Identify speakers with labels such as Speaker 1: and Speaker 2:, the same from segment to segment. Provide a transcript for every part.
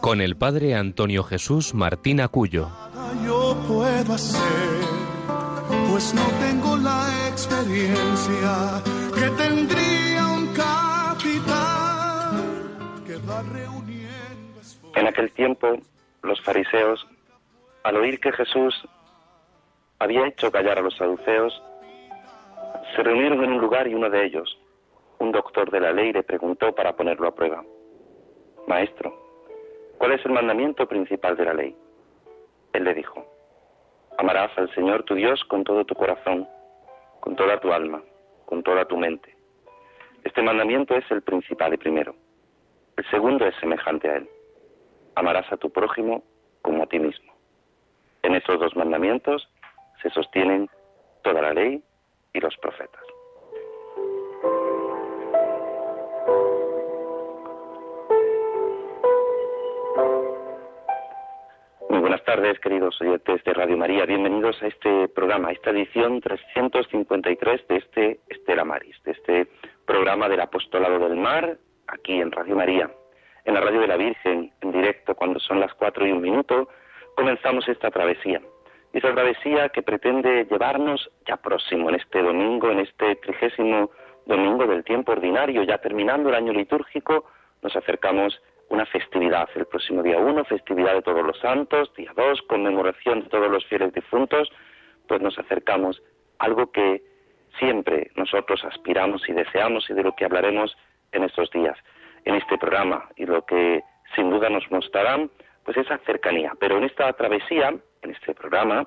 Speaker 1: con el padre Antonio Jesús Martín Acuyo.
Speaker 2: Yo puedo hacer, pues no tengo la experiencia que tendría un capitán que va reuniendo.
Speaker 3: En aquel tiempo, los fariseos, al oír que Jesús había hecho callar a los saduceos, se reunieron en un lugar y uno de ellos, un doctor de la ley, le preguntó para ponerlo a prueba. Maestro, ¿cuál es el mandamiento principal de la ley? Él le dijo, amarás al Señor tu Dios con todo tu corazón, con toda tu alma, con toda tu mente. Este mandamiento es el principal y primero. El segundo es semejante a él. Amarás a tu prójimo como a ti mismo. En estos dos mandamientos se sostienen toda la ley y los profetas. Buenas tardes, queridos oyentes de Radio María. Bienvenidos a este programa, a esta edición 353 de este Estela Maris, de este programa del Apostolado del Mar, aquí en Radio María, en la Radio de la Virgen, en directo, cuando son las cuatro y un minuto, comenzamos esta travesía. Esa travesía que pretende llevarnos ya próximo, en este domingo, en este trigésimo domingo del tiempo ordinario, ya terminando el año litúrgico, nos acercamos una festividad, el próximo día uno, festividad de todos los santos, día dos, conmemoración de todos los fieles difuntos, pues nos acercamos algo que siempre nosotros aspiramos y deseamos y de lo que hablaremos en estos días, en este programa, y lo que sin duda nos mostrarán, pues esa cercanía. Pero en esta travesía, en este programa,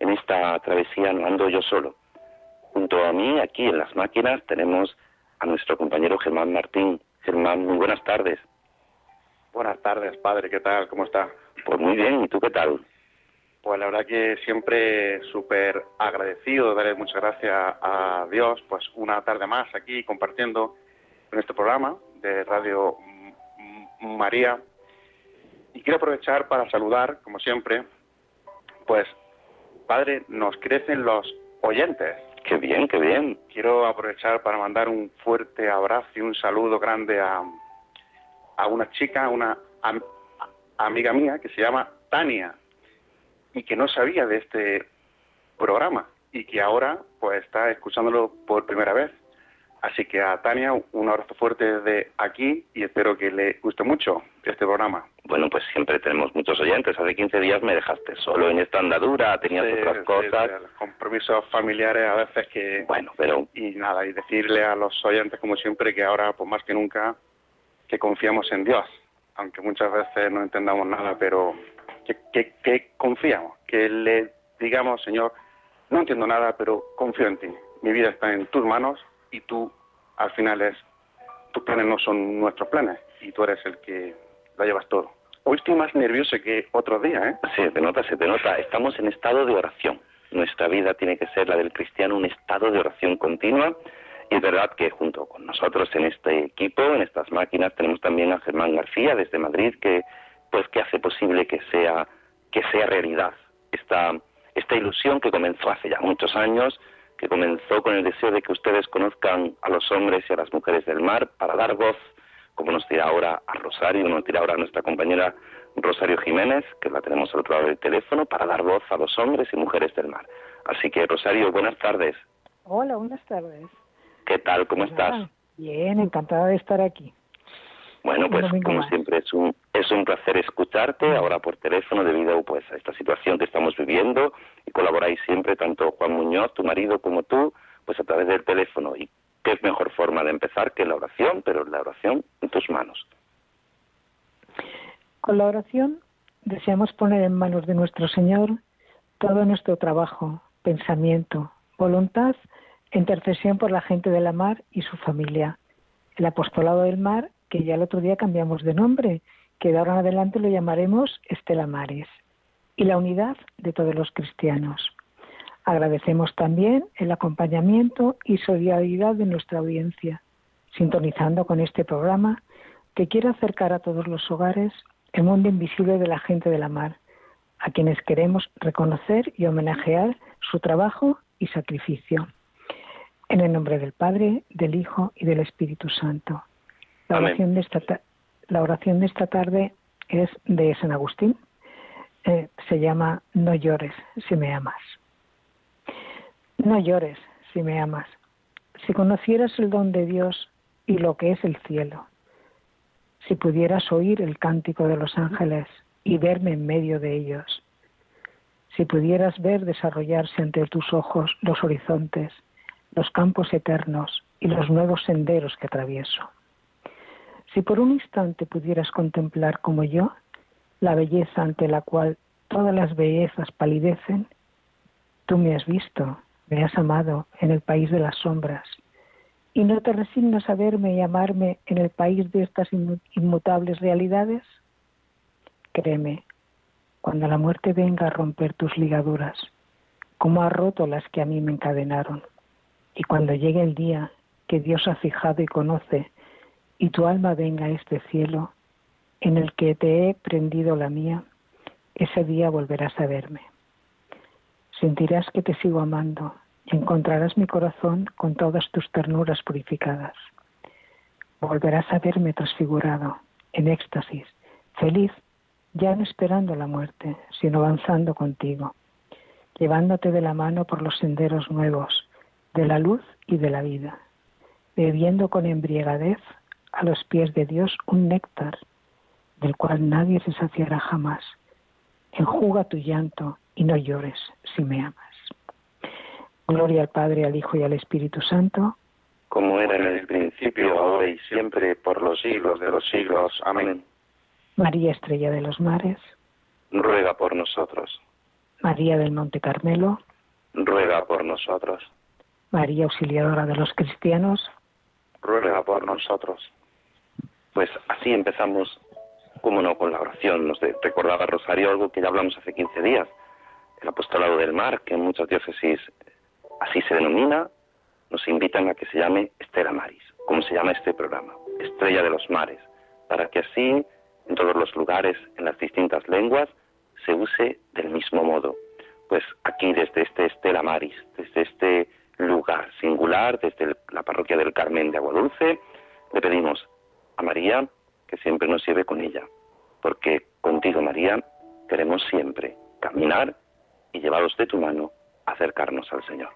Speaker 3: en esta travesía no ando yo solo. Junto a mí, aquí en las máquinas, tenemos a nuestro compañero Germán Martín. Germán, muy buenas tardes.
Speaker 4: Buenas tardes, padre, ¿qué tal? ¿Cómo está?
Speaker 3: Pues muy bien, ¿y tú qué tal?
Speaker 4: Pues la verdad que siempre súper agradecido, darle muchas gracias a Dios, pues una tarde más aquí compartiendo en este programa de Radio María. Y quiero aprovechar para saludar, como siempre, pues, padre, nos crecen los oyentes.
Speaker 3: Qué bien, qué bien.
Speaker 4: Quiero aprovechar para mandar un fuerte abrazo y un saludo grande a, a una chica, una amiga mía que se llama Tania y que no sabía de este programa y que ahora pues está escuchándolo por primera vez. Así que a Tania un abrazo fuerte desde aquí y espero que le guste mucho este programa.
Speaker 3: Bueno, pues siempre tenemos muchos oyentes. Hace 15 días me dejaste solo en esta andadura, tenías otras cosas.
Speaker 4: compromisos familiares a veces que...
Speaker 3: Bueno, pero...
Speaker 4: Y nada, y decirle a los oyentes como siempre que ahora, pues más que nunca, que confiamos en Dios, aunque muchas veces no entendamos nada, pero que, que, confiamos, que le digamos, Señor, no entiendo nada, pero confío en ti. Mi vida está en tus manos y tú, al final, es tus planes no son nuestros planes y tú eres el que la llevas todo. Hoy estoy más nervioso que otro día, ¿eh?
Speaker 3: Se te nota, se te nota. Estamos en estado de oración. Nuestra vida tiene que ser la del cristiano, un estado de oración continua es verdad que junto con nosotros en este equipo, en estas máquinas, tenemos también a Germán García desde Madrid, que pues que hace posible que sea que sea realidad esta esta ilusión que comenzó hace ya muchos años, que comenzó con el deseo de que ustedes conozcan a los hombres y a las mujeres del mar para dar voz, como nos dirá ahora a Rosario, nos dirá ahora nuestra compañera Rosario Jiménez, que la tenemos al otro lado del teléfono, para dar voz a los hombres y mujeres del mar. Así que Rosario, buenas tardes.
Speaker 5: Hola, buenas tardes.
Speaker 3: ¿Qué tal? ¿Cómo estás?
Speaker 5: Bien, encantada de estar aquí.
Speaker 3: Bueno, pues como siempre es un es un placer escucharte ahora por teléfono debido pues a esta situación que estamos viviendo y colaboráis siempre tanto Juan Muñoz, tu marido, como tú, pues a través del teléfono y qué es mejor forma de empezar que la oración, pero la oración en tus manos.
Speaker 5: Con la oración deseamos poner en manos de nuestro Señor todo nuestro trabajo, pensamiento, voluntad intercesión por la gente de la mar y su familia. El apostolado del mar, que ya el otro día cambiamos de nombre, que de ahora en adelante lo llamaremos Estela Maris, y la unidad de todos los cristianos. Agradecemos también el acompañamiento y solidaridad de nuestra audiencia, sintonizando con este programa que quiere acercar a todos los hogares el mundo invisible de la gente de la mar, a quienes queremos reconocer y homenajear su trabajo y sacrificio. En el nombre del Padre, del Hijo y del Espíritu Santo. La oración de esta, la oración de esta tarde es de San Agustín. Eh, se llama No llores si me amas. No llores si me amas. Si conocieras el don de Dios y lo que es el cielo, si pudieras oír el cántico de los ángeles y verme en medio de ellos, si pudieras ver desarrollarse ante tus ojos los horizontes, los campos eternos y los nuevos senderos que atravieso. Si por un instante pudieras contemplar como yo la belleza ante la cual todas las bellezas palidecen, tú me has visto, me has amado en el país de las sombras, y no te resignas a verme y amarme en el país de estas inmutables realidades? Créeme, cuando la muerte venga a romper tus ligaduras, como ha roto las que a mí me encadenaron, y cuando llegue el día que Dios ha fijado y conoce, y tu alma venga a este cielo, en el que te he prendido la mía, ese día volverás a verme. Sentirás que te sigo amando y encontrarás mi corazón con todas tus ternuras purificadas. Volverás a verme transfigurado, en éxtasis, feliz, ya no esperando la muerte, sino avanzando contigo, llevándote de la mano por los senderos nuevos, de la luz y de la vida, bebiendo con embriagadez a los pies de Dios un néctar del cual nadie se saciará jamás. Enjuga tu llanto y no llores si me amas. Gloria al Padre, al Hijo y al Espíritu Santo.
Speaker 3: Como era en el principio, ahora y siempre, por los siglos de los siglos. Amén.
Speaker 5: María Estrella de los Mares.
Speaker 3: Ruega por nosotros.
Speaker 5: María del Monte Carmelo.
Speaker 3: Ruega por nosotros.
Speaker 5: María Auxiliadora de los Cristianos.
Speaker 3: Ruega por nosotros. Pues así empezamos, como no, con la oración. Nos recordaba Rosario algo que ya hablamos hace 15 días. El apostolado del mar, que en muchas diócesis así se denomina, nos invitan a que se llame Estela Maris, como se llama este programa, Estrella de los Mares, para que así en todos los lugares, en las distintas lenguas, se use del mismo modo. Pues aquí desde este Estela Maris, desde este lugar singular, desde la parroquia del Carmen de Aguadulce, le pedimos a María que siempre nos lleve con ella, porque contigo María queremos siempre caminar y llevados de tu mano acercarnos al Señor.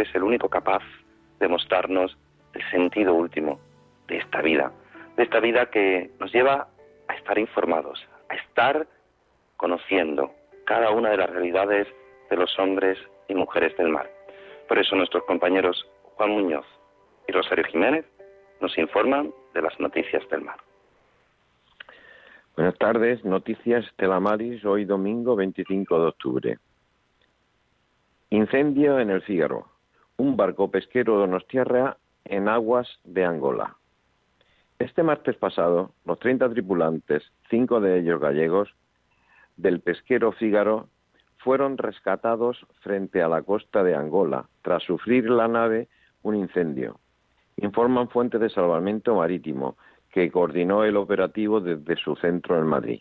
Speaker 3: Es el único capaz de mostrarnos el sentido último de esta vida, de esta vida que nos lleva a estar informados, a estar conociendo cada una de las realidades de los hombres y mujeres del mar. Por eso nuestros compañeros Juan Muñoz y Rosario Jiménez nos informan de las noticias del mar.
Speaker 6: Buenas tardes, noticias Telamaris, hoy domingo 25 de octubre. Incendio en el Fígaro. Un barco pesquero donostiarra en aguas de Angola. Este martes pasado, los 30 tripulantes, cinco de ellos gallegos, del pesquero Fígaro fueron rescatados frente a la costa de Angola tras sufrir la nave un incendio. Informan fuentes de salvamento marítimo que coordinó el operativo desde su centro en Madrid.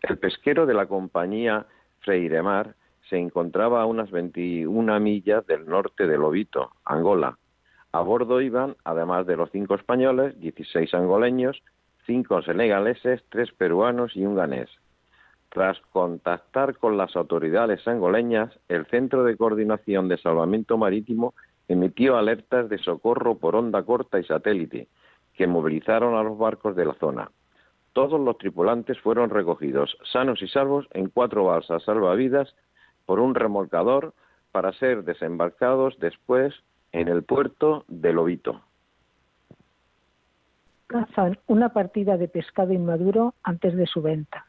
Speaker 6: El pesquero de la compañía Freiremar se encontraba a unas 21 millas del norte de Lobito, Angola. A bordo iban, además de los cinco españoles, 16 angoleños, cinco senegaleses, tres peruanos y un ganés. Tras contactar con las autoridades angoleñas, el Centro de Coordinación de Salvamento Marítimo emitió alertas de socorro por onda corta y satélite, que movilizaron a los barcos de la zona. Todos los tripulantes fueron recogidos sanos y salvos en cuatro balsas salvavidas por un remolcador para ser desembarcados después en el puerto de Lobito.
Speaker 5: Cazan una partida de pescado inmaduro antes de su venta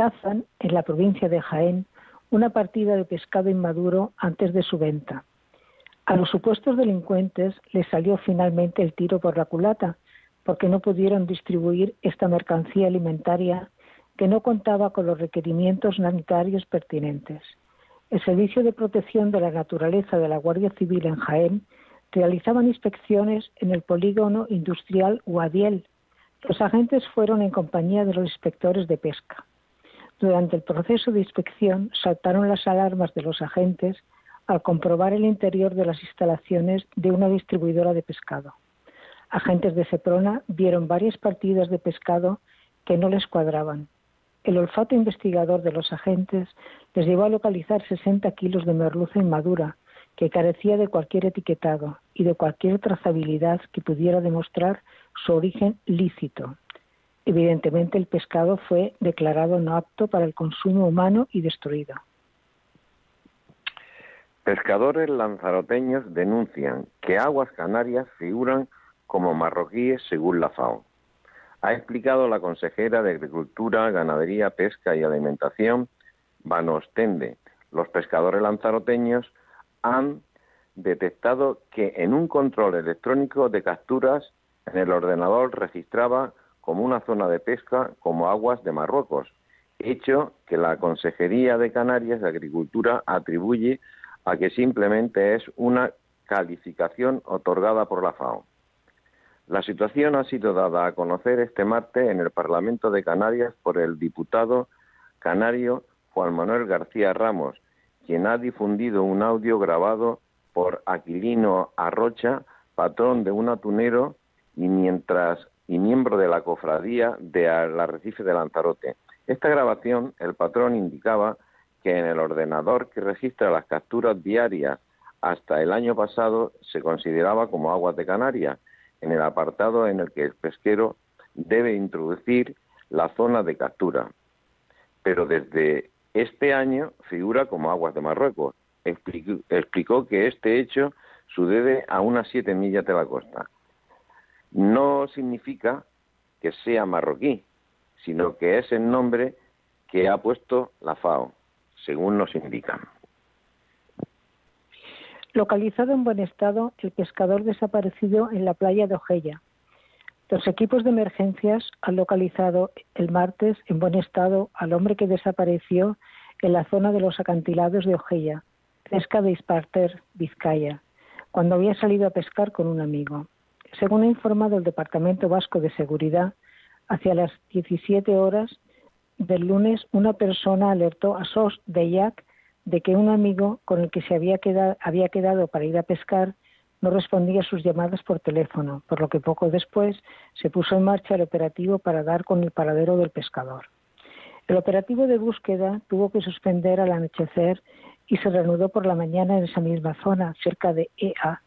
Speaker 5: cazan en la provincia de Jaén una partida de pescado inmaduro antes de su venta. A los supuestos delincuentes les salió finalmente el tiro por la culata, porque no pudieron distribuir esta mercancía alimentaria que no contaba con los requerimientos sanitarios pertinentes. El Servicio de Protección de la Naturaleza de la Guardia Civil en Jaén realizaban inspecciones en el polígono industrial Guadiel. Los agentes fueron en compañía de los inspectores de pesca. Durante el proceso de inspección saltaron las alarmas de los agentes al comprobar el interior de las instalaciones de una distribuidora de pescado. Agentes de Seprona vieron varias partidas de pescado que no les cuadraban. El olfato investigador de los agentes les llevó a localizar 60 kilos de merluza inmadura, que carecía de cualquier etiquetado y de cualquier trazabilidad que pudiera demostrar su origen lícito. Evidentemente, el pescado fue declarado no apto para el consumo humano y destruido.
Speaker 6: Pescadores lanzaroteños denuncian que aguas canarias figuran como marroquíes según la FAO. Ha explicado la consejera de Agricultura, Ganadería, Pesca y Alimentación, Vanostende. Los pescadores lanzaroteños han detectado que en un control electrónico de capturas en el ordenador registraba como una zona de pesca como aguas de Marruecos, hecho que la Consejería de Canarias de Agricultura atribuye a que simplemente es una calificación otorgada por la FAO. La situación ha sido dada a conocer este martes en el Parlamento de Canarias por el diputado canario Juan Manuel García Ramos, quien ha difundido un audio grabado por Aquilino Arrocha, patrón de un atunero, y mientras y miembro de la cofradía de Arrecife de Lanzarote. Esta grabación, el patrón indicaba que en el ordenador que registra las capturas diarias hasta el año pasado se consideraba como aguas de Canarias, en el apartado en el que el pesquero debe introducir la zona de captura. Pero desde este año figura como aguas de Marruecos. Explicó, que este hecho sucede a unas siete millas de la costa no significa que sea marroquí, sino que es el nombre que ha puesto la FAO, según nos indican.
Speaker 5: Localizado en buen estado, el pescador desaparecido en la playa de Ojella. Los equipos de emergencias han localizado el martes en buen estado al hombre que desapareció en la zona de los acantilados de Ojella, pesca de Isparter, Vizcaya, cuando había salido a pescar con un amigo. Según ha informado el Departamento Vasco de Seguridad, hacia las 17 horas del lunes una persona alertó a SOS de IAC de que un amigo con el que se había quedado, había quedado para ir a pescar no respondía a sus llamadas por teléfono, por lo que poco después se puso en marcha el operativo para dar con el paradero del pescador. El operativo de búsqueda tuvo que suspender al anochecer y se reanudó por la mañana en esa misma zona, cerca de EA,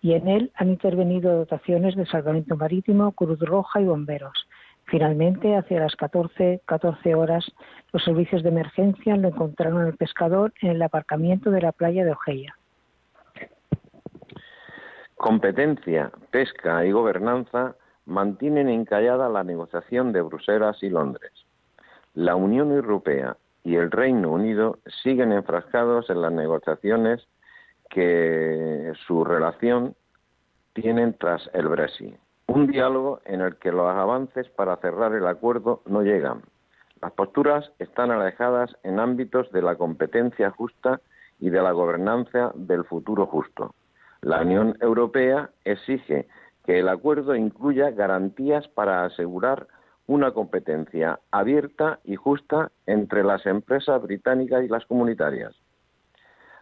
Speaker 5: y en él han intervenido dotaciones de salvamento marítimo, Cruz Roja y bomberos. Finalmente, hacia las 14, 14 horas, los servicios de emergencia lo encontraron al pescador en el aparcamiento de la playa de Ojeya.
Speaker 6: Competencia, pesca y gobernanza mantienen encallada la negociación de Bruselas y Londres. La Unión Europea y el Reino Unido siguen enfrascados en las negociaciones que su relación tienen tras el Brexit. Un diálogo en el que los avances para cerrar el acuerdo no llegan. Las posturas están alejadas en ámbitos de la competencia justa y de la gobernanza del futuro justo. La Unión Europea exige que el acuerdo incluya garantías para asegurar una competencia abierta y justa entre las empresas británicas y las comunitarias.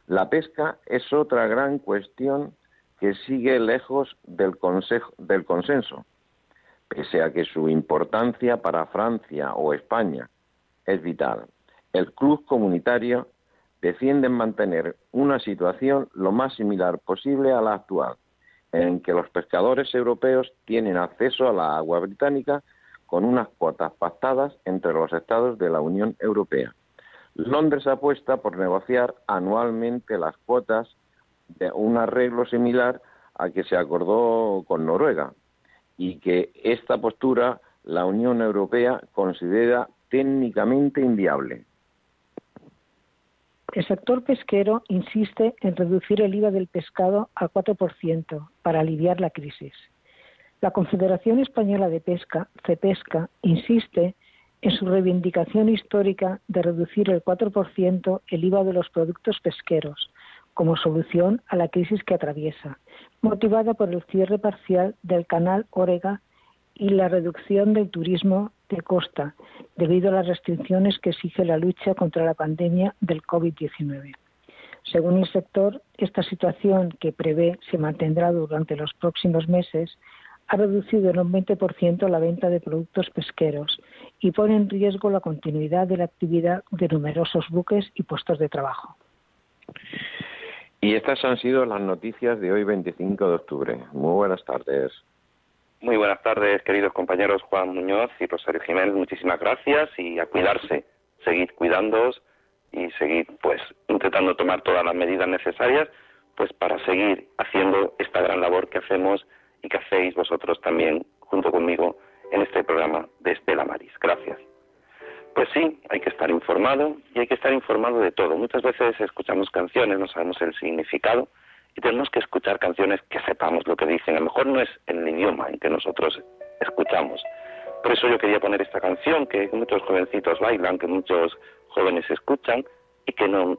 Speaker 6: La pesca es otra gran cuestión que sigue lejos del, del consenso, pese a que su importancia para Francia o España es vital. El club comunitario defienden mantener una situación lo más similar posible a la actual, en que los pescadores europeos tienen acceso a la agua británica con unas cuotas pactadas entre los estados de la Unión Europea. Londres apuesta por negociar anualmente las cuotas de un arreglo similar al que se acordó con Noruega y que esta postura la Unión Europea considera técnicamente inviable.
Speaker 5: El sector pesquero insiste en reducir el IVA del pescado al 4% para aliviar la crisis. La Confederación Española de Pesca, CEPESCA, insiste en su reivindicación histórica de reducir el 4% el IVA de los productos pesqueros como solución a la crisis que atraviesa, motivada por el cierre parcial del canal Orega y la reducción del turismo de costa debido a las restricciones que exige la lucha contra la pandemia del COVID-19. Según el sector, esta situación, que prevé se mantendrá durante los próximos meses, ha reducido en un 20% la venta de productos pesqueros y pone en riesgo la continuidad de la actividad de numerosos buques y puestos de trabajo.
Speaker 6: Y estas han sido las noticias de hoy 25 de octubre. Muy buenas tardes.
Speaker 3: Muy buenas tardes, queridos compañeros Juan Muñoz y Rosario Jiménez. Muchísimas gracias y a cuidarse. Seguid cuidándoos y seguid, pues, intentando tomar todas las medidas necesarias, pues, para seguir haciendo esta gran labor que hacemos y que hacéis vosotros también junto conmigo en este programa de Estela Maris. Gracias. Pues sí, hay que estar informado y hay que estar informado de todo. Muchas veces escuchamos canciones, no sabemos el significado y tenemos que escuchar canciones que sepamos lo que dicen. A lo mejor no es el idioma en que nosotros escuchamos. Por eso yo quería poner esta canción que muchos jovencitos bailan, que muchos jóvenes escuchan y que no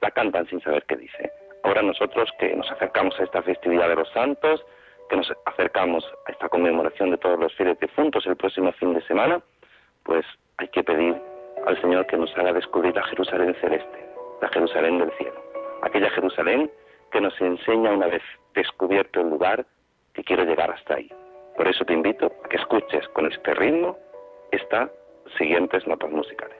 Speaker 3: la cantan sin saber qué dice. Ahora nosotros que nos acercamos a esta festividad de los santos, que nos acercamos a esta conmemoración de todos los fieles difuntos el próximo fin de semana, pues hay que pedir al Señor que nos haga descubrir la Jerusalén celeste, la Jerusalén del cielo, aquella Jerusalén que nos enseña una vez descubierto el lugar que quiero llegar hasta ahí. Por eso te invito a que escuches con este ritmo estas siguientes notas musicales.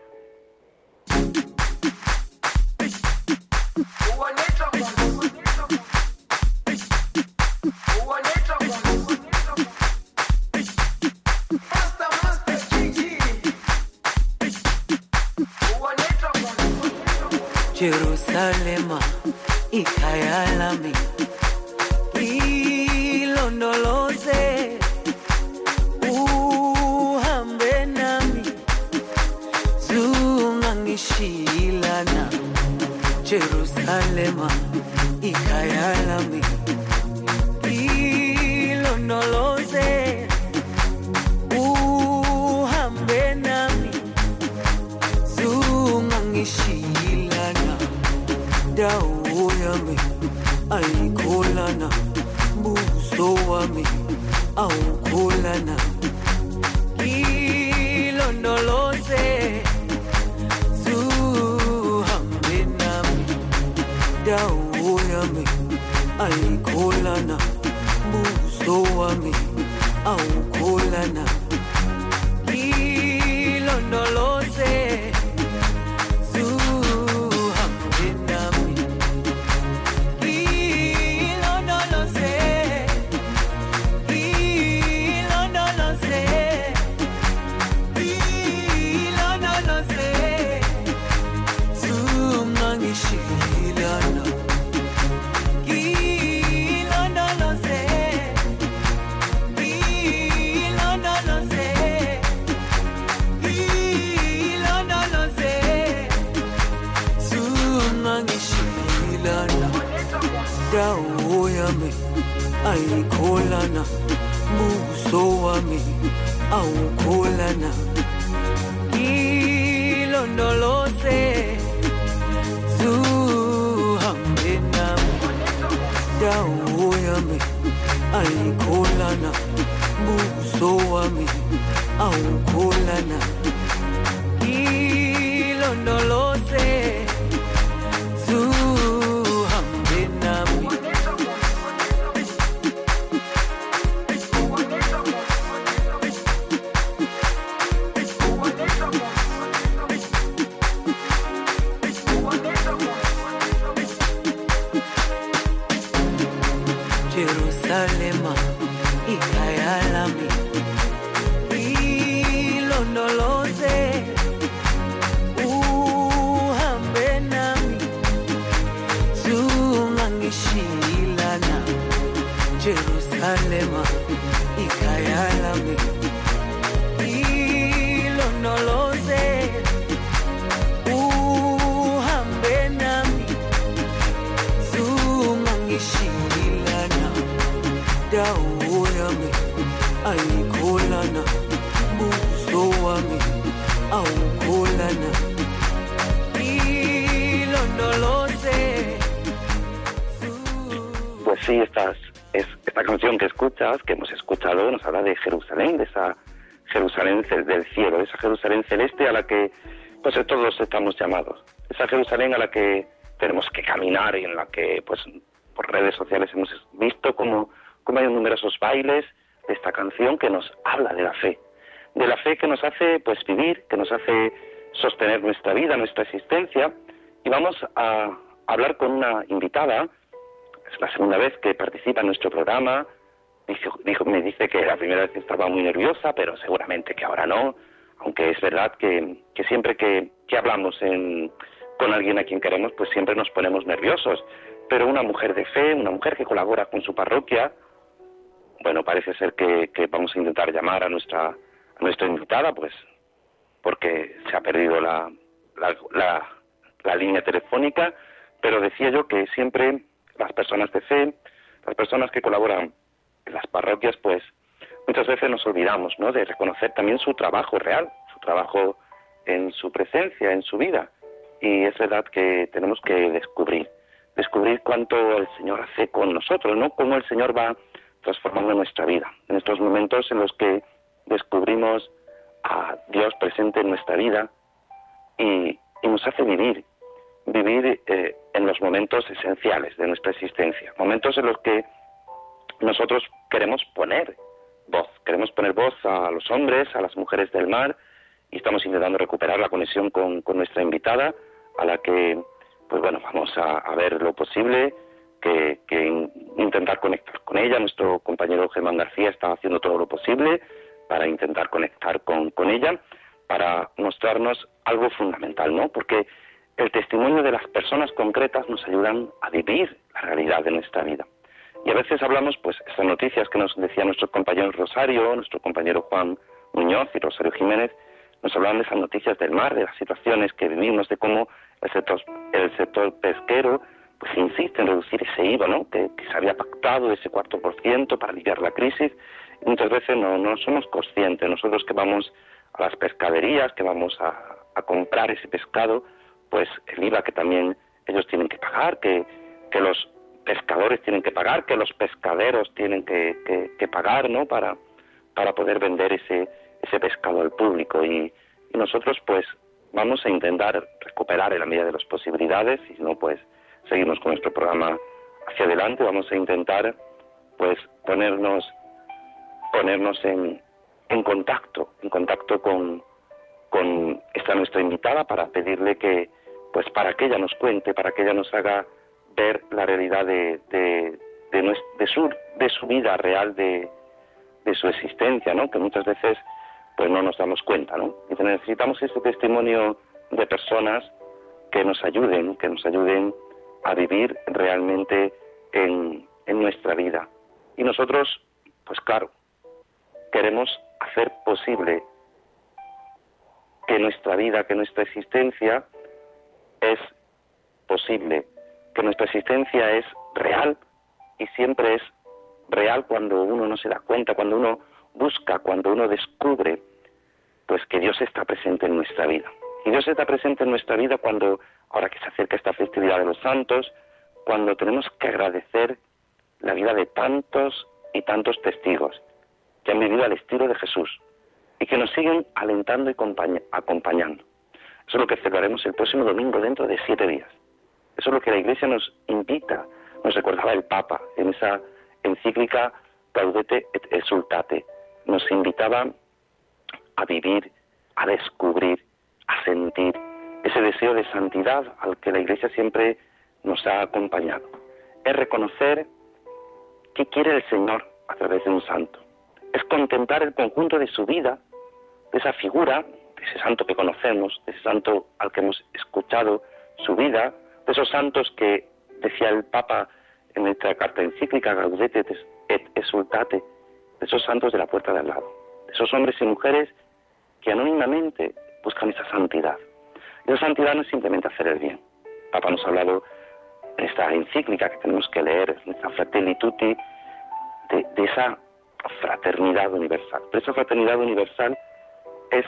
Speaker 7: Jerusalema ikhaya lami ilondoloze uhambe nami zungangishilana Jerusalema sowa mina awukholana yami ayikholana buso wami awukholana ilondoloze
Speaker 3: Dijo, me dice que la primera vez estaba muy nerviosa, pero seguramente que ahora no. Aunque es verdad que, que siempre que, que hablamos en- con alguien a quien queremos, pues siempre nos ponemos nerviosos. Pero una mujer de fe, una mujer que colabora con su parroquia, bueno, parece ser que, vamos a intentar llamar a nuestra, nuestra invitada, pues porque se ha perdido la, la- la línea telefónica, pero decía yo que siempre las personas de fe, las personas que colaboran las parroquias, pues muchas veces nos olvidamos, ¿no? De reconocer también su trabajo real, su trabajo en su presencia, en su vida. Y es verdad que tenemos que descubrir, descubrir cuánto el Señor hace con nosotros, ¿no? Cómo el Señor va transformando nuestra vida. En estos momentos en los que descubrimos a Dios presente en nuestra vida y, y nos hace vivir, vivir eh, en los momentos esenciales de nuestra existencia, momentos en los que nosotros queremos poner voz, queremos poner voz a los hombres, a las mujeres del mar, y estamos intentando recuperar la conexión con, nuestra invitada, a la que, pues bueno, vamos a, a ver lo posible, que, que in- intentar conectar con ella. Nuestro compañero Germán García está haciendo todo lo posible para intentar conectar con, con ella, para mostrarnos algo fundamental, ¿no? Porque el testimonio de las personas concretas nos ayudan a vivir la realidad de nuestra vida. Y a veces hablamos, pues, estas noticias que nos decía nuestro compañero Rosario, nuestro compañero Juan Muñoz y Rosario Jiménez, nos hablan de esas noticias del mar, de las situaciones que vivimos, de cómo el sector, el sector pesquero pues insiste en reducir ese IVA, ¿no? Que, que se había pactado ese cuarto por ciento para aliviar la crisis. Y muchas veces no, no somos conscientes. Nosotros que vamos a las pescaderías, que vamos a, a comprar ese pescado, pues el IVA que también ellos tienen que pagar, que, que los pescadores tienen que pagar, que los pescaderos tienen que, que, que pagar, ¿no? Para, para poder vender ese, ese pescado al público. Y, nosotros, pues, vamos a intentar recuperar en la medida de las posibilidades, y si no, pues, seguimos con nuestro programa hacia adelante vamos a intentar pues ponernos ponernos en, en contacto, en contacto con, con esta nuestra invitada para pedirle que, pues para que ella nos cuente, para que ella nos haga ver la realidad de, de, de, su, de su vida real, de, de su existencia, ¿no? Que muchas veces pues no nos damos cuenta, ¿no? Y necesitamos ese testimonio de personas que nos ayuden, que nos ayuden a vivir realmente en, en nuestra vida. Y nosotros, pues claro, queremos hacer posible que nuestra vida, que nuestra existencia es posible, que nuestra existencia es real y siempre es real cuando uno no se da cuenta, cuando uno busca, cuando uno descubre, pues que Dios está presente en nuestra vida. Y Dios está presente en nuestra vida cuando, ahora que se acerca esta festividad de los santos, cuando tenemos que agradecer la vida de tantos y tantos testigos que han vivido al estilo de Jesús y que nos siguen alentando y acompañando. Eso es lo que celebraremos el próximo domingo dentro de siete días. Eso es lo que la Iglesia nos invita, nos recordaba el Papa en esa encíclica Gaudete et Exultate. Nos invitaba a vivir, a descubrir, a sentir ese deseo de santidad al que la Iglesia siempre nos ha acompañado. Es reconocer qué quiere el Señor a través de un santo es contemplar el conjunto de su vida, de esa figura, de ese santo que conocemos, de ese santo al que hemos escuchado su vida, de esos santos que decía el Papa en nuestra carta encíclica Gaudete et Exultate, de esos santos de la puerta de al lado, de esos hombres y mujeres que anónimamente buscan esa santidad. Y esa santidad no es simplemente hacer el bien. El Papa nos ha hablado en esta encíclica que tenemos que leer, en esta Fratelli de esa fraternidad universal. Pero esa fraternidad universal es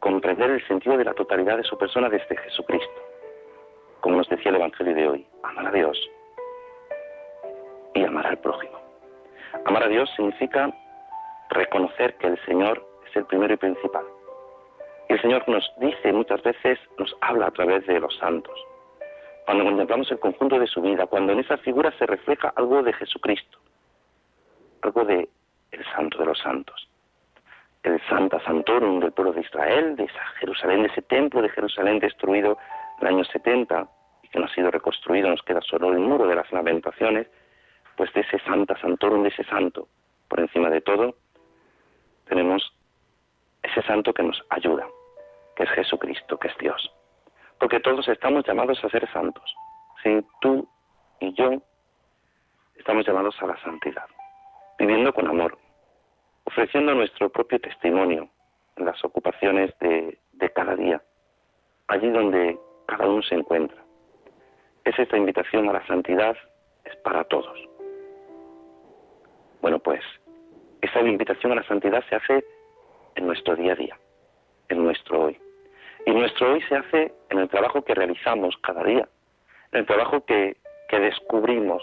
Speaker 3: comprender el sentido de la totalidad de su persona desde Jesucristo. Como nos decía el Evangelio de hoy, amar a Dios y amar al prójimo. Amar a Dios significa reconocer que el Señor es el primero y principal. Y el Señor nos dice muchas veces, nos habla a través de los santos. Cuando contemplamos el conjunto de su vida, cuando en esa figura se refleja algo de Jesucristo, algo de el santo de los santos. El Santa Santorum del pueblo de Israel, de esa Jerusalén, de ese templo de Jerusalén destruido en el año 70 y que no ha sido reconstruido, nos queda solo el muro de las lamentaciones, pues de ese Santa Santorum, de ese santo, por encima de todo, tenemos ese santo que nos ayuda, que es Jesucristo, que es Dios. Porque todos estamos llamados a ser santos. Sí, tú y yo estamos llamados a la santidad viviendo con amor, ofreciendo nuestro propio testimonio en las ocupaciones de, cada día, allí donde se encuentra. Es esta invitación a la santidad, es para todos. Bueno, pues esa invitación a la santidad se hace en nuestro día a día, en nuestro hoy. Y nuestro hoy se hace en el trabajo que realizamos cada día, en el trabajo que, que descubrimos.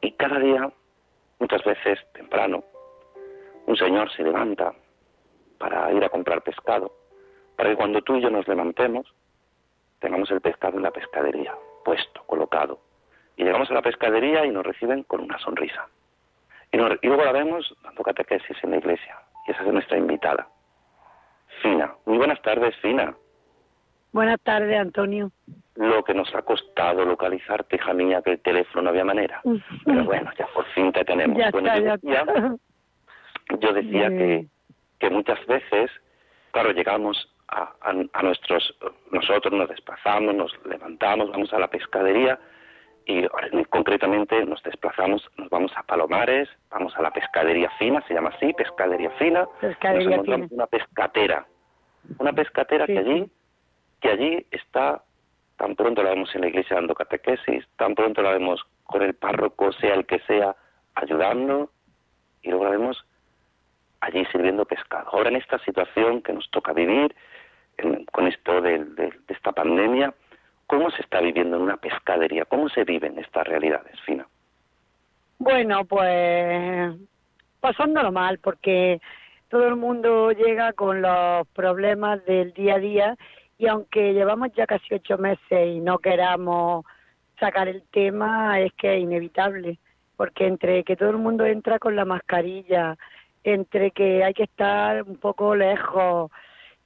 Speaker 3: Y cada día Muchas veces, temprano, un señor se levanta para ir a comprar pescado, para que cuando tú y yo nos levantemos, tengamos el pescado en la pescadería, puesto, colocado. Y llegamos a la pescadería y nos reciben con una sonrisa. Y, luego la vemos dando catequesis en la iglesia. Y esa es nuestra invitada. Fina. Muy buenas tardes, Fina.
Speaker 8: Buenas tardes, Antonio
Speaker 3: lo que nos ha costado localizarte, hija mía, que el teléfono no había manera. Pero bueno, ya por fin te tenemos. bueno, yo decía, yo decía que, que muchas veces, claro, llegamos a, a, nuestros, nosotros nos desplazamos, nos levantamos, vamos a la pescadería y concretamente nos desplazamos, nos vamos a Palomares, vamos a la pescadería fina, se llama así, pescadería fina,
Speaker 8: pescadería nos
Speaker 3: fina. una pescatera, una pescatera que allí, que allí está tan pronto la vemos en la iglesia dando catequesis, tan pronto la vemos con el párroco, sea el que sea, ayudando, y luego la vemos allí sirviendo pescado. Ahora en esta situación que nos toca vivir, con esto de, esta pandemia, ¿cómo se está viviendo en una pescadería? ¿Cómo se viven estas realidades, Fina?
Speaker 8: Bueno, pues pasándolo mal, porque todo el mundo llega con los problemas del día a día y aunque llevamos ya casi ocho meses y no queramos sacar el tema es que es inevitable, porque entre que todo el mundo entra con la mascarilla, entre que hay que estar un poco lejos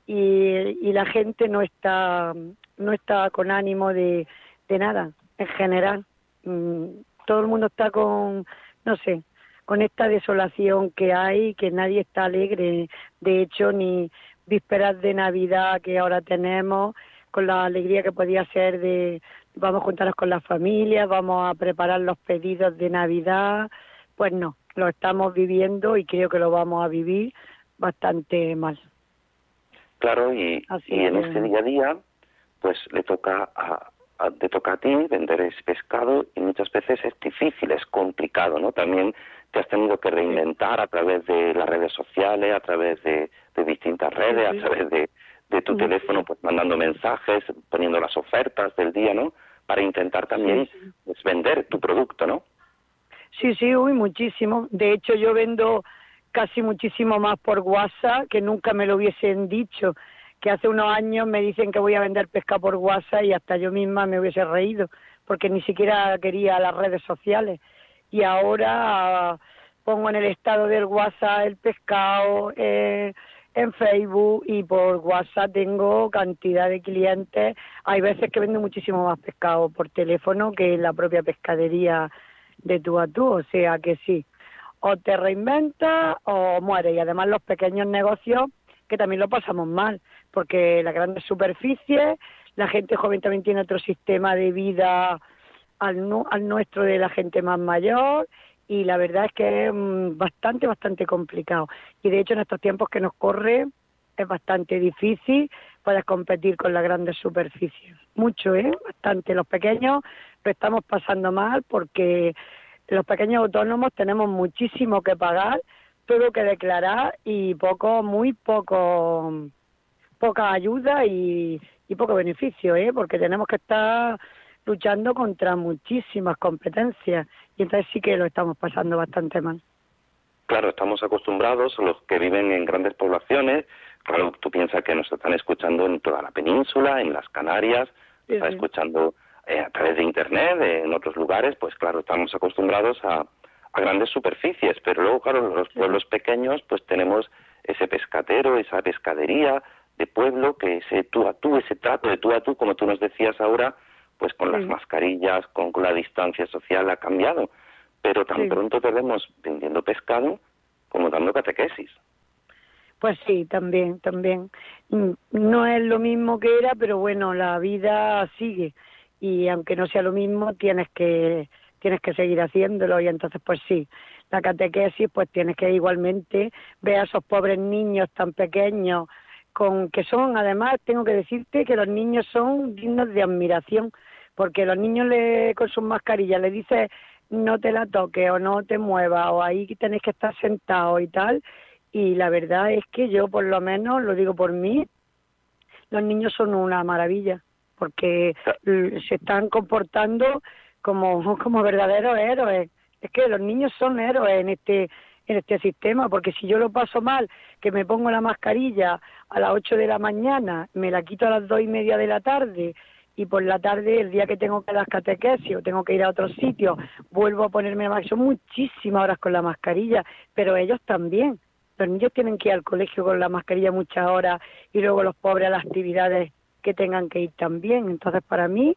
Speaker 8: y, y la gente no está no está con ánimo de, nada en general. Mm, todo el mundo está con no sé con esta desolación que hay que nadie está alegre. De hecho ni vísperas de navidad que ahora tenemos con la alegría que podía ser de vamos a juntarnos con las familias vamos a preparar los pedidos de navidad. Pues no lo estamos viviendo y creo que lo vamos a vivir bastante mal.
Speaker 3: Claro, y, y en ese día a día, pues le toca a, a, te toca a ti vender ese pescado y muchas veces es difícil, es complicado, ¿no? También te has tenido que reinventar a través de las redes sociales, a través de, de distintas redes, a través de, de tu teléfono, pues mandando mensajes, poniendo las ofertas del día, ¿no? Para intentar también pues, vender tu producto, ¿no?
Speaker 8: Sí, sí, uy, muchísimo. De hecho, yo vendo casi muchísimo más por WhatsApp que nunca me lo hubiesen dicho. Que hace unos años me dicen que voy a vender pesca por WhatsApp y hasta yo misma me hubiese reído porque ni siquiera quería las redes sociales. Y ahora pongo en el estado del WhatsApp el pescado eh, en Facebook y por WhatsApp tengo cantidad de clientes. Hay veces que vendo muchísimo más pescado por teléfono que en la propia pescadería de tú a tú, o sea que sí, o te reinventas o mueres. Y además los pequeños negocios que también lo pasamos mal, porque las grandes superficies, la gente joven también tiene otro sistema de vida al, al nuestro de la gente más mayor y la verdad es que es mm, bastante, bastante complicado. Y de hecho en estos tiempos que nos corre es bastante difícil poder competir con las grandes superficies. Mucho, ¿eh? Bastante. Los pequeños lo estamos pasando mal porque los pequeños autónomos tenemos muchísimo que pagar, todo que declarar y poco, muy poco, poca ayuda y, y poco beneficio, ¿eh? Porque tenemos que estar luchando contra muchísimas competencias y entonces sí que lo estamos pasando bastante mal.
Speaker 3: Claro, estamos acostumbrados, los que viven en grandes poblaciones, claro, tú piensas que nos están escuchando en toda la península, en las Canarias, sí, están escuchando eh, a través de Internet, en otros lugares, pues claro, estamos acostumbrados a, a grandes superficies, pero luego, claro, los pueblos pequeños, pues tenemos ese pescatero, esa pescadería de pueblo, que ese tú a tú, ese trato de tú a tú, como tú nos decías ahora, pues con las mascarillas, con, con, la distancia social ha cambiado pero tan sí. pronto te vemos vendiendo pescado como dando catequesis.
Speaker 8: Pues sí, también, también. No es lo mismo que era, pero bueno, la vida sigue y aunque no sea lo mismo, tienes que tienes que seguir haciéndolo y entonces pues sí, la catequesis pues tienes que igualmente ver a esos pobres niños tan pequeños con que son además tengo que decirte que los niños son dignos de admiración porque los niños le con sus mascarillas le dices no te la toques o no te muevas o ahí tenés que estar sentado y tal. Y la verdad es que yo por lo menos, lo digo por mí, los niños son una maravilla porque se están comportando como, como verdaderos héroes. Es que los niños son héroes en este en este sistema, porque si yo lo paso mal, que me pongo la mascarilla a las 8 de la mañana, me la quito a las dos y media de la tarde, y por la tarde, el día que tengo que dar catequesis o tengo que ir a otro sitio, vuelvo a ponerme la Son muchísimas horas con la mascarilla, pero ellos también. Los niños tienen que ir al colegio con la mascarilla muchas horas y luego los pobres a las actividades que tengan que ir también. Entonces, para mí,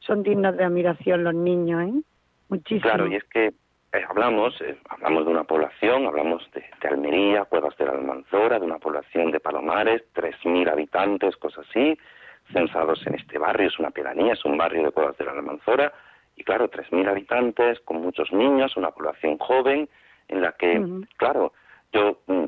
Speaker 8: son dignos de admiración los niños, ¿eh? Muchísimo.
Speaker 3: Claro, y es que eh, hablamos, eh, hablamos de una población, hablamos de, de, Almería, Cuevas de la Almanzora, de una población de Palomares, 3.000 habitantes, cosas así, censados en este barrio, es una pedanía, es un barrio de Cuevas de la Almanzora, y claro, 3.000 habitantes, con muchos niños, una población joven, en la que, uh -huh. claro, yo mm,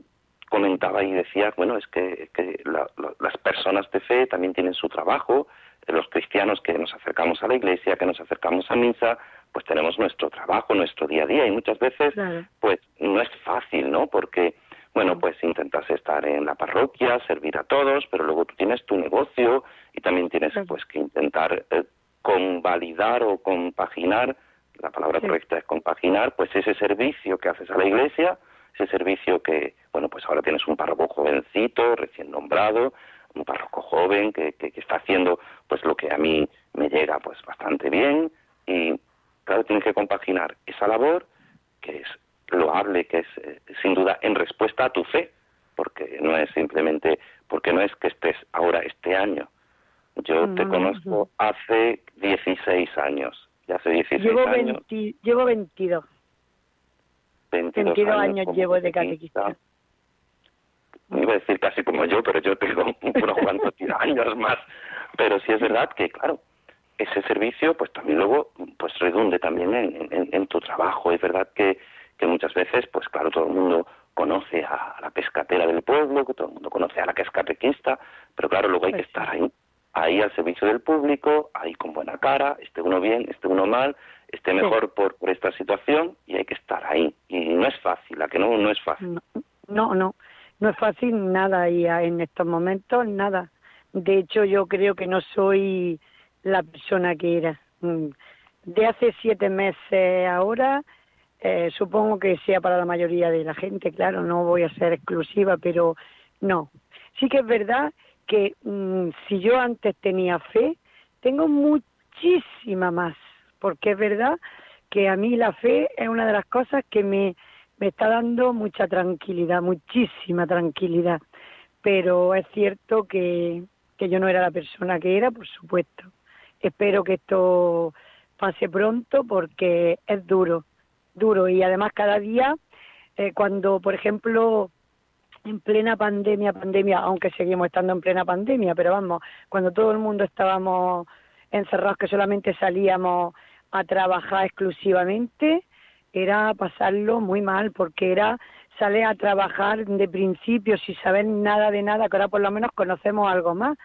Speaker 3: comentaba y decía, bueno, es que, que la, la, las personas de fe también tienen su trabajo, los cristianos que nos acercamos a la iglesia, que nos acercamos a misa, pues tenemos nuestro trabajo, nuestro día a día, y muchas veces, claro. pues no es fácil, ¿no? Porque bueno, pues intentas estar en la parroquia, servir a todos, pero luego tú tienes tu negocio y también tienes pues que intentar eh, convalidar o compaginar, la palabra sí. correcta es compaginar, pues ese servicio que haces a la iglesia, ese servicio que, bueno, pues ahora tienes un párroco jovencito, recién nombrado, un párroco joven que, que, que está haciendo pues lo que a mí me llega pues bastante bien, Y claro, tienes que compaginar esa labor, que es loable, que es eh, sin duda en respuesta a tu fe, porque no es simplemente, porque no es que estés ahora este año. Yo te conozco hace 16 años, hace 16
Speaker 8: llevo
Speaker 3: años.
Speaker 8: 20, llevo 22.
Speaker 3: 22,
Speaker 8: 22 años llevo de
Speaker 3: catequista.
Speaker 8: catequista.
Speaker 3: Iba a decir casi como yo, pero yo tengo unos cuantos años más. Pero sí es verdad que, claro, ese servicio pues también luego pues redunde también en, en- en tu trabajo. Es verdad que, que muchas veces, pues claro, todo el mundo conoce a la pescatera del pueblo, que todo el mundo conoce a la que es catequista, pero claro, luego hay que
Speaker 8: Pues
Speaker 3: estar ahí, ahí al servicio del público, ahí con buena cara, esté uno bien, esté uno mal, esté mejor por, por esta situación y hay que estar ahí. Y no es fácil, a que no, no es fácil.
Speaker 8: No, no, no, no es fácil nada y a- en estos momentos nada. De hecho, yo creo que no soy la persona que era. Mm. De hace siete meses ahora, eh, supongo que sea para la mayoría de la gente, claro, no voy a ser exclusiva, pero no. Sí que es verdad que mm, si yo antes tenía fe, tengo muchísima más, porque es verdad que a mí la fe es una de las cosas que me, me está dando mucha tranquilidad, muchísima tranquilidad. Pero es cierto que, que yo no era la persona que era, por supuesto. Espero que esto pase pronto porque es duro, duro. Y además cada día, eh, cuando, por ejemplo, en plena pandemia, pandemia, aunque seguimos estando en plena pandemia, pero vamos, cuando todo el mundo estábamos encerrados, que solamente salíamos a trabajar exclusivamente, era pasarlo muy mal, porque era salir a trabajar de principio sin saber nada de nada, que ahora por lo menos conocemos algo más,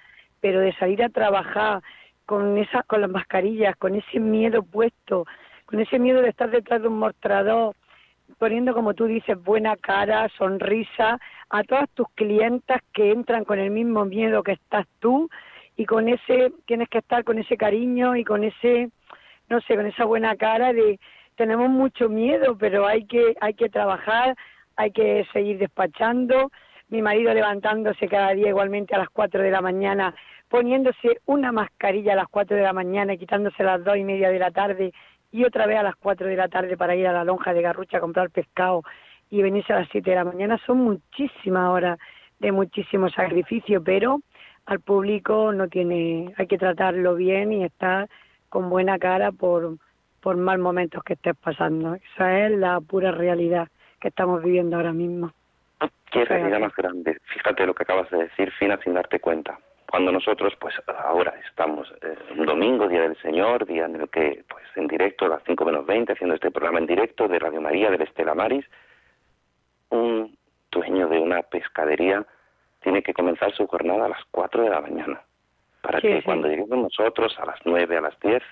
Speaker 8: pero de salir a trabajar con esas, con las mascarillas, con ese miedo puesto, con ese miedo de estar detrás de un mostrador, poniendo, como tú dices, buena cara, sonrisa a todas tus clientas que entran con el mismo miedo que estás tú y con ese, tienes que estar con ese cariño y con ese, no sé, con esa buena cara de, tenemos mucho miedo, pero hay que, hay que trabajar, hay que seguir despachando. Mi marido levantándose cada día igualmente a las cuatro de la mañana, poniéndose una mascarilla a las cuatro de la mañana quitándose a las dos y media de la tarde y otra vez a las cuatro de la tarde para ir a la lonja de Garrucha a comprar pescado y venirse a las siete de la mañana. Son muchísimas horas de muchísimo sacrificio, pero al público no tiene, hay que tratarlo bien y estar con buena cara por, por mal momentos que estés pasando. Esa es la pura realidad que estamos viviendo ahora mismo.
Speaker 3: Qué realidad más grande. Fíjate lo que acabas de decir, Fina, sin darte cuenta. Cuando nosotros, pues ahora estamos eh, un domingo, Día del Señor, día en el que, pues en directo, a las 5 menos 20, haciendo este programa en directo de Radio María, del Estela Maris, un dueño de una pescadería tiene que comenzar su jornada a las 4 de la mañana, para
Speaker 8: Sí,
Speaker 3: que
Speaker 8: sí.
Speaker 3: cuando lleguemos nosotros a las 9, a las 10,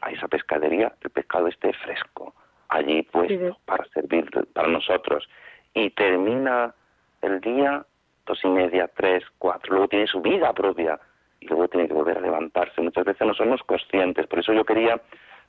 Speaker 3: a esa pescadería, el pescado esté fresco, allí puesto
Speaker 8: Sí,
Speaker 3: para servir para nosotros. Y termina el día dos y media, tres, cuatro. Luego tiene su vida propia y luego tiene que volver a levantarse. Muchas veces no somos conscientes. Por eso yo quería,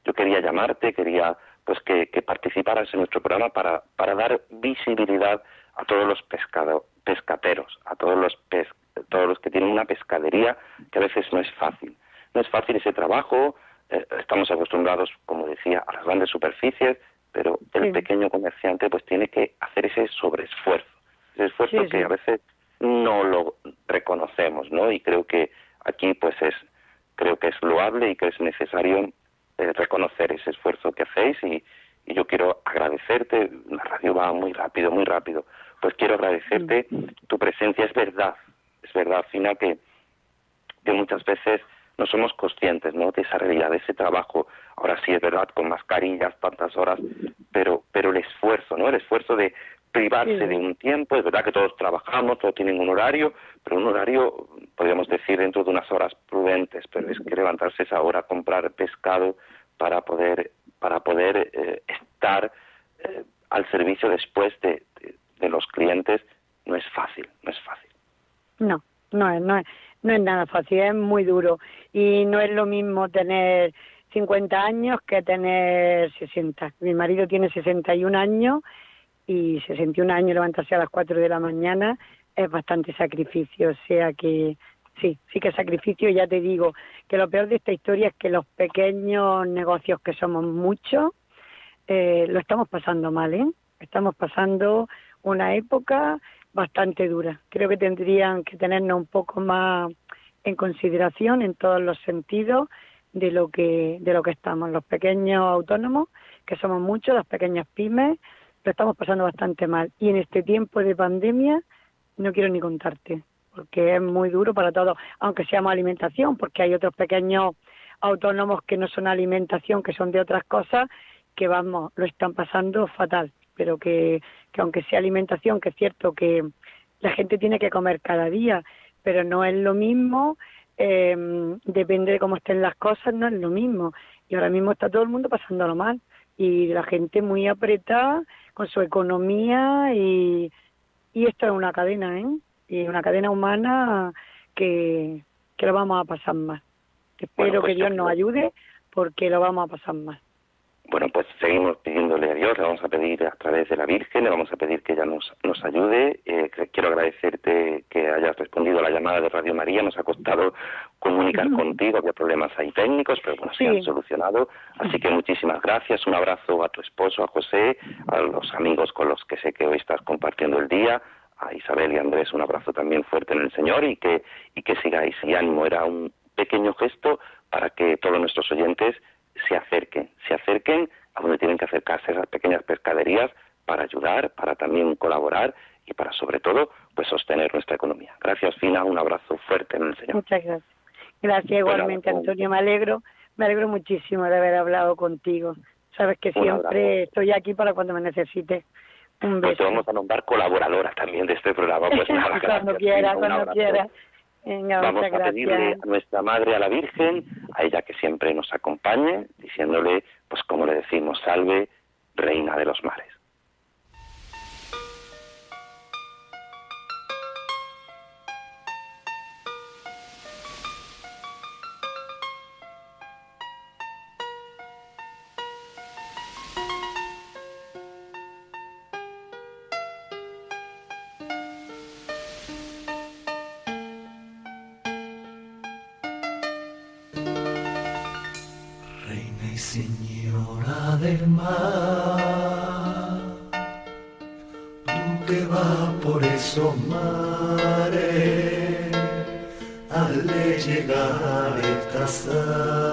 Speaker 3: yo quería llamarte, quería pues que, que participaras en nuestro programa para, para dar visibilidad a todos los pescado, pescateros, a todos los pes, todos los que tienen una pescadería, que a veces no es fácil. No es fácil ese trabajo, eh, estamos acostumbrados, como decía, a las grandes superficies, pero el
Speaker 8: Sí.
Speaker 3: pequeño comerciante pues tiene que hacer ese sobreesfuerzo, ese esfuerzo
Speaker 8: Sí,
Speaker 3: que a veces no lo reconocemos, ¿no? Y creo que aquí pues es creo que es loable y que es necesario eh, reconocer ese esfuerzo que hacéis y, y yo quiero agradecerte, la radio va muy rápido, muy rápido, pues quiero agradecerte tu presencia, es verdad, es verdad, Fina, que, que muchas veces no somos conscientes ¿no? de esa realidad, de ese trabajo. Ahora sí es verdad, con mascarillas, tantas horas, pero, pero el esfuerzo, ¿no? El esfuerzo de privarse
Speaker 8: Sí.
Speaker 3: de un tiempo. Es verdad que todos trabajamos, todos tienen un horario, pero un horario, podríamos decir, dentro de unas horas prudentes. Pero es que levantarse esa hora, comprar pescado para poder, para poder eh, estar eh, al servicio después de, de, de los clientes no es fácil, no es fácil.
Speaker 8: No, no es, no es, no es nada fácil, es muy duro. Y no es lo mismo tener 50 años que tener 60. Mi marido tiene 61 años y 61 años levantarse a las 4 de la mañana es bastante sacrificio. O sea que sí, sí que sacrificio. Ya te digo que lo peor de esta historia es que los pequeños negocios, que somos muchos, eh, lo estamos pasando mal, ¿eh? Estamos pasando una época bastante dura. Creo que tendrían que tenernos un poco más en consideración en todos los sentidos de lo que de lo que estamos. Los pequeños autónomos que somos muchos las pequeñas pymes lo estamos pasando bastante mal. Y en este tiempo de pandemia no quiero ni contarte porque es muy duro para todos aunque seamos alimentación porque hay otros pequeños autónomos que no son alimentación que son de otras cosas que vamos lo están pasando fatal pero que, que aunque sea alimentación que es cierto que la gente tiene que comer cada día pero no es lo mismo eh, depende de cómo estén las cosas, no es lo mismo. Y ahora mismo está todo el mundo pasándolo mal y la gente muy apretada con su economía y, y esto es una cadena, ¿eh? Y una cadena humana que, que lo vamos a pasar mal. Espero
Speaker 3: pues
Speaker 8: que Dios nos ayude porque lo vamos a pasar mal.
Speaker 3: Bueno, pues seguimos pidiéndole a Dios, le vamos a pedir a través de la Virgen, le vamos a pedir que ella nos, nos ayude. Eh, quiero agradecerte que hayas respondido a la llamada de Radio María, nos ha costado comunicar contigo, había problemas ahí técnicos, pero bueno, se han solucionado. Así que muchísimas gracias, un abrazo a tu esposo, a José, a los amigos con los que sé que hoy estás compartiendo el día, a Isabel y Andrés un abrazo también fuerte en el Señor y que, y que sigáis y ánimo. Era un pequeño gesto para que todos nuestros oyentes se acerquen, se acerquen a donde tienen que acercarse esas pequeñas pescaderías para ayudar, para también colaborar y para sobre todo pues sostener nuestra economía. Gracias Fina, un abrazo fuerte en el Señor.
Speaker 8: Muchas gracias. Gracias igualmente,
Speaker 3: Bueno,
Speaker 8: Antonio. Me alegro, me alegro muchísimo de haber hablado contigo. Sabes que siempre estoy aquí para cuando me necesites. Un
Speaker 3: Pues te
Speaker 8: beso.
Speaker 3: vamos a nombrar colaboradora también de este programa. Pues nada,
Speaker 8: cuando
Speaker 3: gracias,
Speaker 8: quiera,
Speaker 3: Fina,
Speaker 8: cuando
Speaker 3: abrazo.
Speaker 8: quiera. Venga,
Speaker 3: Vamos a pedirle a nuestra Madre, a la Virgen, a ella que siempre nos acompañe, diciéndole, pues como le decimos, salve, Reina de los Mares.
Speaker 9: Del mar, tú que vas por esos mares, hazle llegar esta salve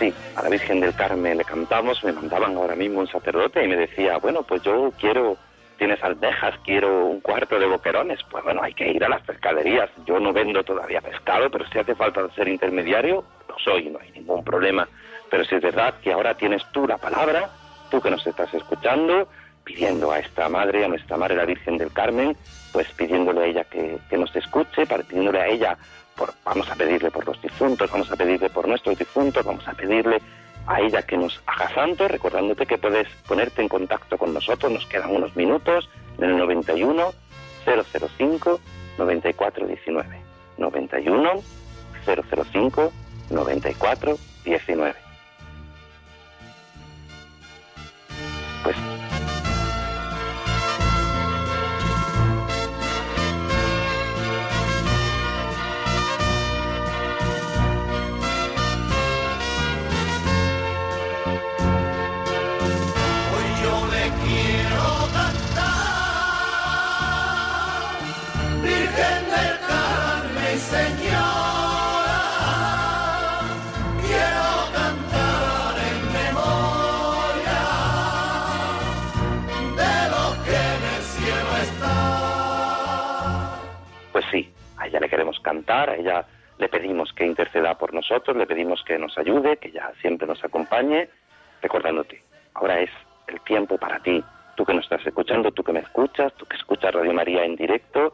Speaker 3: sí, a la Virgen del Carmen le cantamos, me mandaban ahora mismo un sacerdote y me decía, bueno, pues yo quiero, tienes almejas, quiero un cuarto de boquerones. Pues bueno, hay que ir a las pescaderías. Yo no vendo todavía pescado, pero si hace falta ser intermediario, lo soy, no hay ningún problema. Pero si es verdad que ahora tienes tú la palabra, tú que nos estás escuchando, pidiendo a esta madre, a nuestra madre, la Virgen del Carmen, pues pidiéndole a ella que, que nos escuche, pidiéndole a ella, vamos a pedirle por los difuntos, vamos a pedirle por nuestros difuntos, vamos a pedirle a ella que nos haga santos, recordándote que puedes ponerte en contacto con nosotros, nos quedan unos minutos, en el 91 005 9419. 91 005 9419. Pues
Speaker 9: le
Speaker 3: queremos cantar, a ella le pedimos que interceda por nosotros, le pedimos que nos ayude, que ella siempre nos acompañe, recordándote, ahora es el tiempo para ti, tú que nos estás escuchando, tú que me escuchas, tú que escuchas Radio María en directo,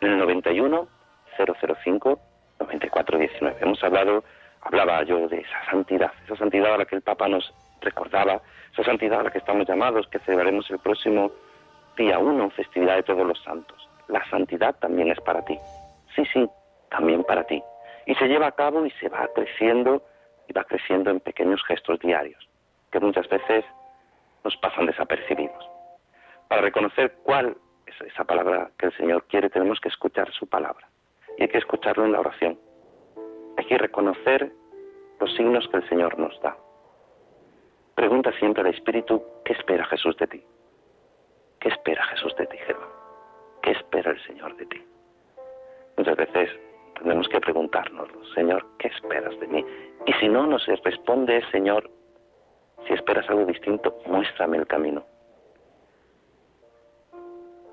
Speaker 3: en el 91 005 9419. Hemos hablado, hablaba yo de esa santidad, esa santidad a la que el Papa nos recordaba, esa santidad a la que estamos llamados, que celebraremos el próximo día 1, festividad de todos los santos. La santidad también es para ti. Sí, sí, también para ti. Y se lleva a cabo y se va creciendo y va creciendo en pequeños gestos diarios, que muchas veces nos pasan desapercibidos. Para reconocer cuál es esa palabra que el Señor quiere, tenemos que escuchar su palabra. Y hay que escucharlo en la oración. Hay que reconocer los signos que el Señor nos da. Pregunta siempre al Espíritu, ¿qué espera Jesús de ti? ¿Qué espera Jesús de ti, Germán? ¿Qué espera el Señor de ti? Muchas veces tenemos que preguntarnos, Señor, ¿qué esperas de mí? Y si no nos responde, Señor, si esperas algo distinto, muéstrame el camino.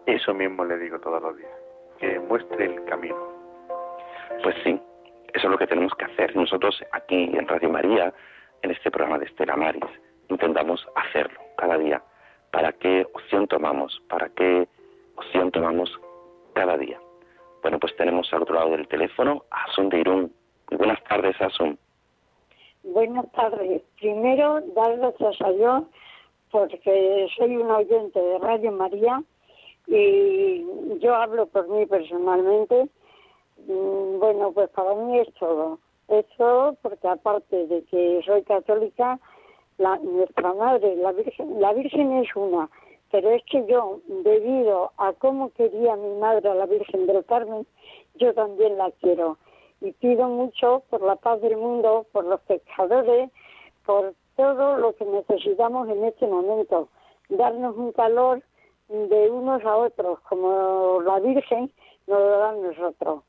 Speaker 4: Eso mismo le digo todos los días, que muestre el camino.
Speaker 3: Pues sí, eso es lo que tenemos que hacer. Nosotros aquí en Radio María, en este programa de Estela Maris, intentamos hacerlo cada día. ¿Para qué opción tomamos? ¿Para qué opción tomamos cada día? Bueno, pues tenemos al otro lado del teléfono a Asun de Irún. Buenas tardes, Asun.
Speaker 10: Buenas tardes. Primero, dar gracias a Dios porque soy un oyente de Radio María y yo hablo por mí personalmente. Mm, Bueno, pues para mí es todo. Es todo porque aparte de que soy católica, la, nuestra madre, la Virgen, la Virgen es una, pero es que yo, debido a cómo quería mi madre a la Virgen del Carmen, yo también la quiero. Y pido mucho por la paz del mundo, por los pescadores, por todo lo que necesitamos en este momento. Darnos un calor de unos a otros, como la Virgen nos lo da a nosotros.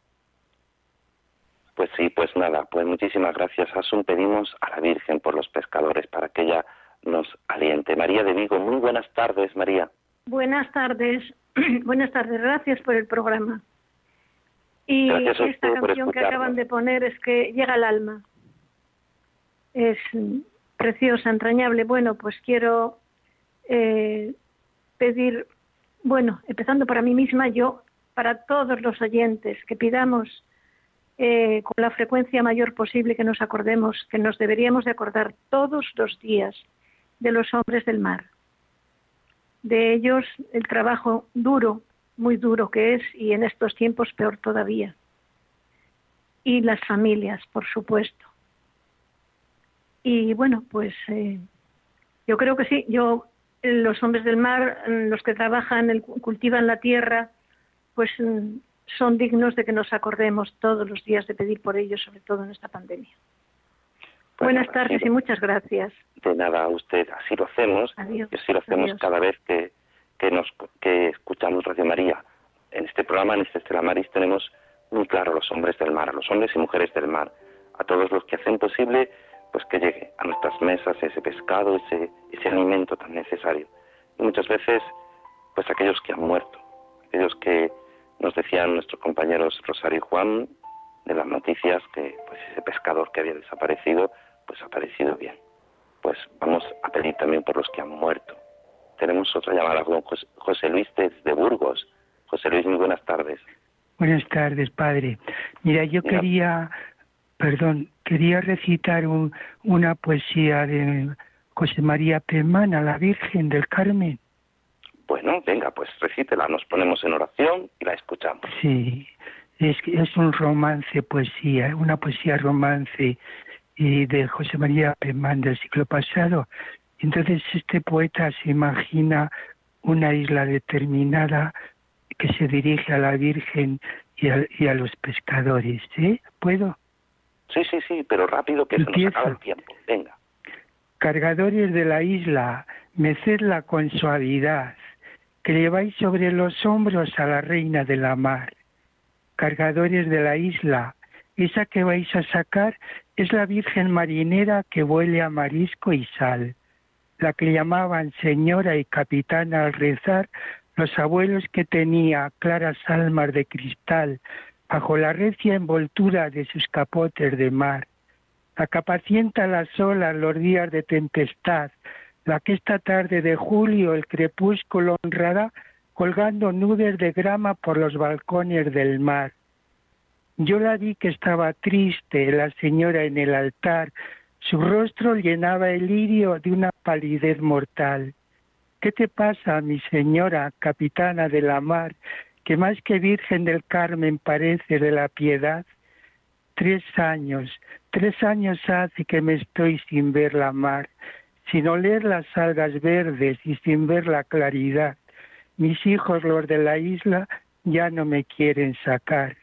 Speaker 3: Pues sí, pues nada, pues muchísimas gracias, Asun. Pedimos a la Virgen por los pescadores para que ella nos aliente. María de Vigo, muy buenas tardes, María.
Speaker 11: Buenas tardes, buenas tardes, gracias por el programa. Y
Speaker 3: Gracias
Speaker 11: esta canción que acaban de poner es que llega al alma. Es preciosa, entrañable. Bueno, pues quiero eh, pedir, bueno, empezando para mí misma, yo, para todos los oyentes, que pidamos eh, con la frecuencia mayor posible que nos acordemos, que nos deberíamos de acordar todos los días de los hombres del mar de ellos el trabajo duro, muy duro que es, y en estos tiempos peor todavía. Y las familias, por supuesto. Y bueno, pues eh, yo creo que sí, yo, los hombres del mar, mm, los que trabajan, el- cultivan la tierra, pues mm, son dignos de que nos acordemos todos los días de pedir por ellos, sobre todo en esta pandemia. Buenas tardes y muchas gracias.
Speaker 3: De nada a usted, así lo hacemos.
Speaker 11: Adiós.
Speaker 3: Y así lo hacemos
Speaker 11: Adiós.
Speaker 3: cada vez que, que, nos, que escuchamos Radio María. En este programa, en este Estela Maris, tenemos muy claro a los hombres del mar, a los hombres y mujeres del mar, a todos los que hacen posible pues que llegue a nuestras mesas ese pescado, ese, ese alimento tan necesario. Y muchas veces, pues aquellos que han muerto, aquellos que nos decían nuestros compañeros Rosario y Juan de las noticias que pues ese pescador que había desaparecido, pues ha aparecido bien. Pues vamos a pedir también por los que han muerto. Tenemos otra llamada con José, Luis desde Burgos. José Luis, muy buenas tardes.
Speaker 12: Buenas tardes, padre. Mira, yo
Speaker 3: Mira.
Speaker 12: quería, perdón, quería recitar una poesía de José María Pemán a la Virgen del Carmen.
Speaker 3: Bueno, venga, pues recítela, nos ponemos en oración y la escuchamos.
Speaker 12: Sí, es, es un romance, poesía, una poesía romance y de José María Pemán del siglo pasado. Entonces este poeta se imagina una isla determinada que se dirige a la Virgen y a, y a los pescadores. ¿eh? ¿Puedo?
Speaker 3: Sí, sí, sí, pero rápido que se nos acaba el tiempo. Venga.
Speaker 12: Cargadores de la isla, mecedla con suavidad, que lleváis sobre los hombros a la reina de la mar. Cargadores de la isla, esa que vais a sacar es la Virgen marinera que huele a marisco y sal, la que llamaban señora y capitana al rezar los abuelos que tenía claras almas de cristal bajo la recia envoltura de sus capotes de mar, la que apacienta las olas los días de tempestad, la que esta tarde de julio el crepúsculo honrará colgando nubes de grama por los balcones del mar. Yo la vi que estaba triste, la señora en el altar, su rostro llenaba el lirio de una palidez mortal. ¿Qué te pasa, mi señora, capitana de la mar, que más que Virgen del Carmen parece de la piedad? Tres años, tres años hace que me estoy sin ver la mar, sin oler las algas verdes y sin ver la claridad. Mis hijos, los de la isla, ya no me quieren sacar.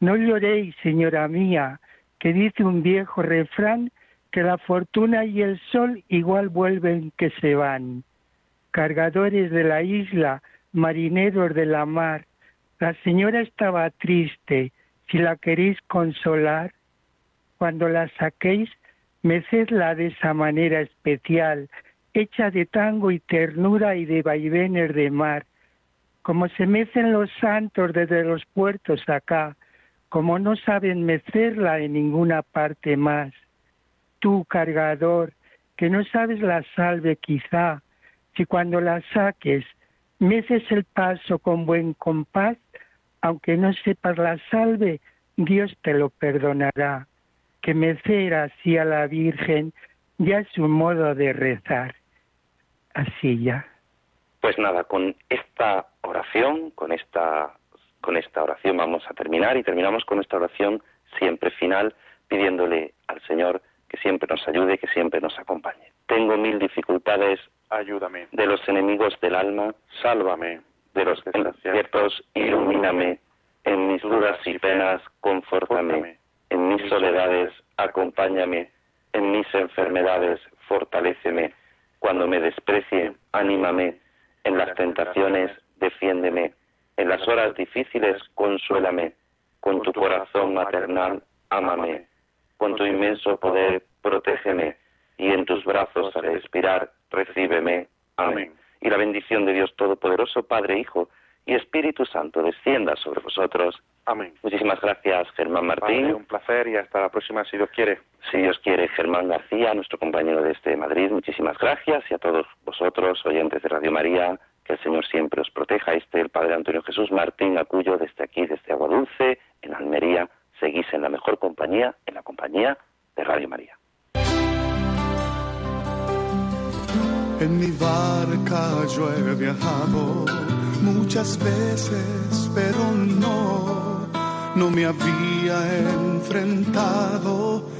Speaker 12: No lloréis, señora mía, que dice un viejo refrán que la fortuna y el sol igual vuelven que se van. Cargadores de la isla, marineros de la mar, la señora estaba triste, si la queréis consolar, cuando la saquéis, mecedla de esa manera especial, hecha de tango y ternura y de vaivenes de mar, como se mecen los santos desde los puertos acá, como no saben mecerla en ninguna parte más. Tú, cargador, que no sabes la salve quizá, si cuando la saques meces el paso con buen compás, aunque no sepas la salve, Dios te lo perdonará. Que mecer así a la Virgen ya es un modo de rezar. Así ya.
Speaker 3: Pues nada, con esta oración, con esta con esta oración vamos a terminar y terminamos con esta oración siempre final pidiéndole al Señor que siempre nos ayude, que siempre nos acompañe. Tengo mil dificultades,
Speaker 4: ayúdame.
Speaker 3: De los enemigos del alma,
Speaker 4: sálvame.
Speaker 3: De los desaciertos, ilumíname. En mis dudas y penas, confórtame. En mis soledades, acompáñame. En mis enfermedades, fortaléceme. Cuando me desprecie, anímame. En las tentaciones, defiéndeme en las horas difíciles, consuélame. Con tu corazón maternal, ámame. Con tu inmenso poder, protégeme. Y en tus brazos, al expirar, recíbeme. Amén. Y la bendición de Dios Todopoderoso, Padre, Hijo y Espíritu Santo, descienda sobre vosotros.
Speaker 4: Amén.
Speaker 3: Muchísimas gracias, Germán Martín.
Speaker 4: un placer y hasta la próxima, si Dios quiere.
Speaker 3: Si Dios quiere, Germán García, nuestro compañero de este Madrid, muchísimas gracias. Y a todos vosotros, oyentes de Radio María, que el Señor siempre os proteja. Este el Padre Antonio Jesús Martín Acuyo desde aquí, desde Agua Dulce, en Almería. Seguís en la mejor compañía, en la compañía de Radio María.
Speaker 2: En mi barca yo he viajado muchas veces, pero no, no me había enfrentado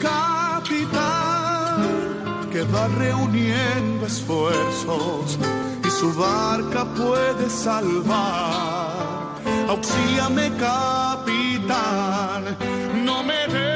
Speaker 2: un capitán que va reuniendo esfuerzos y su barca puede salvar. Auxíame, capitán, no me dejes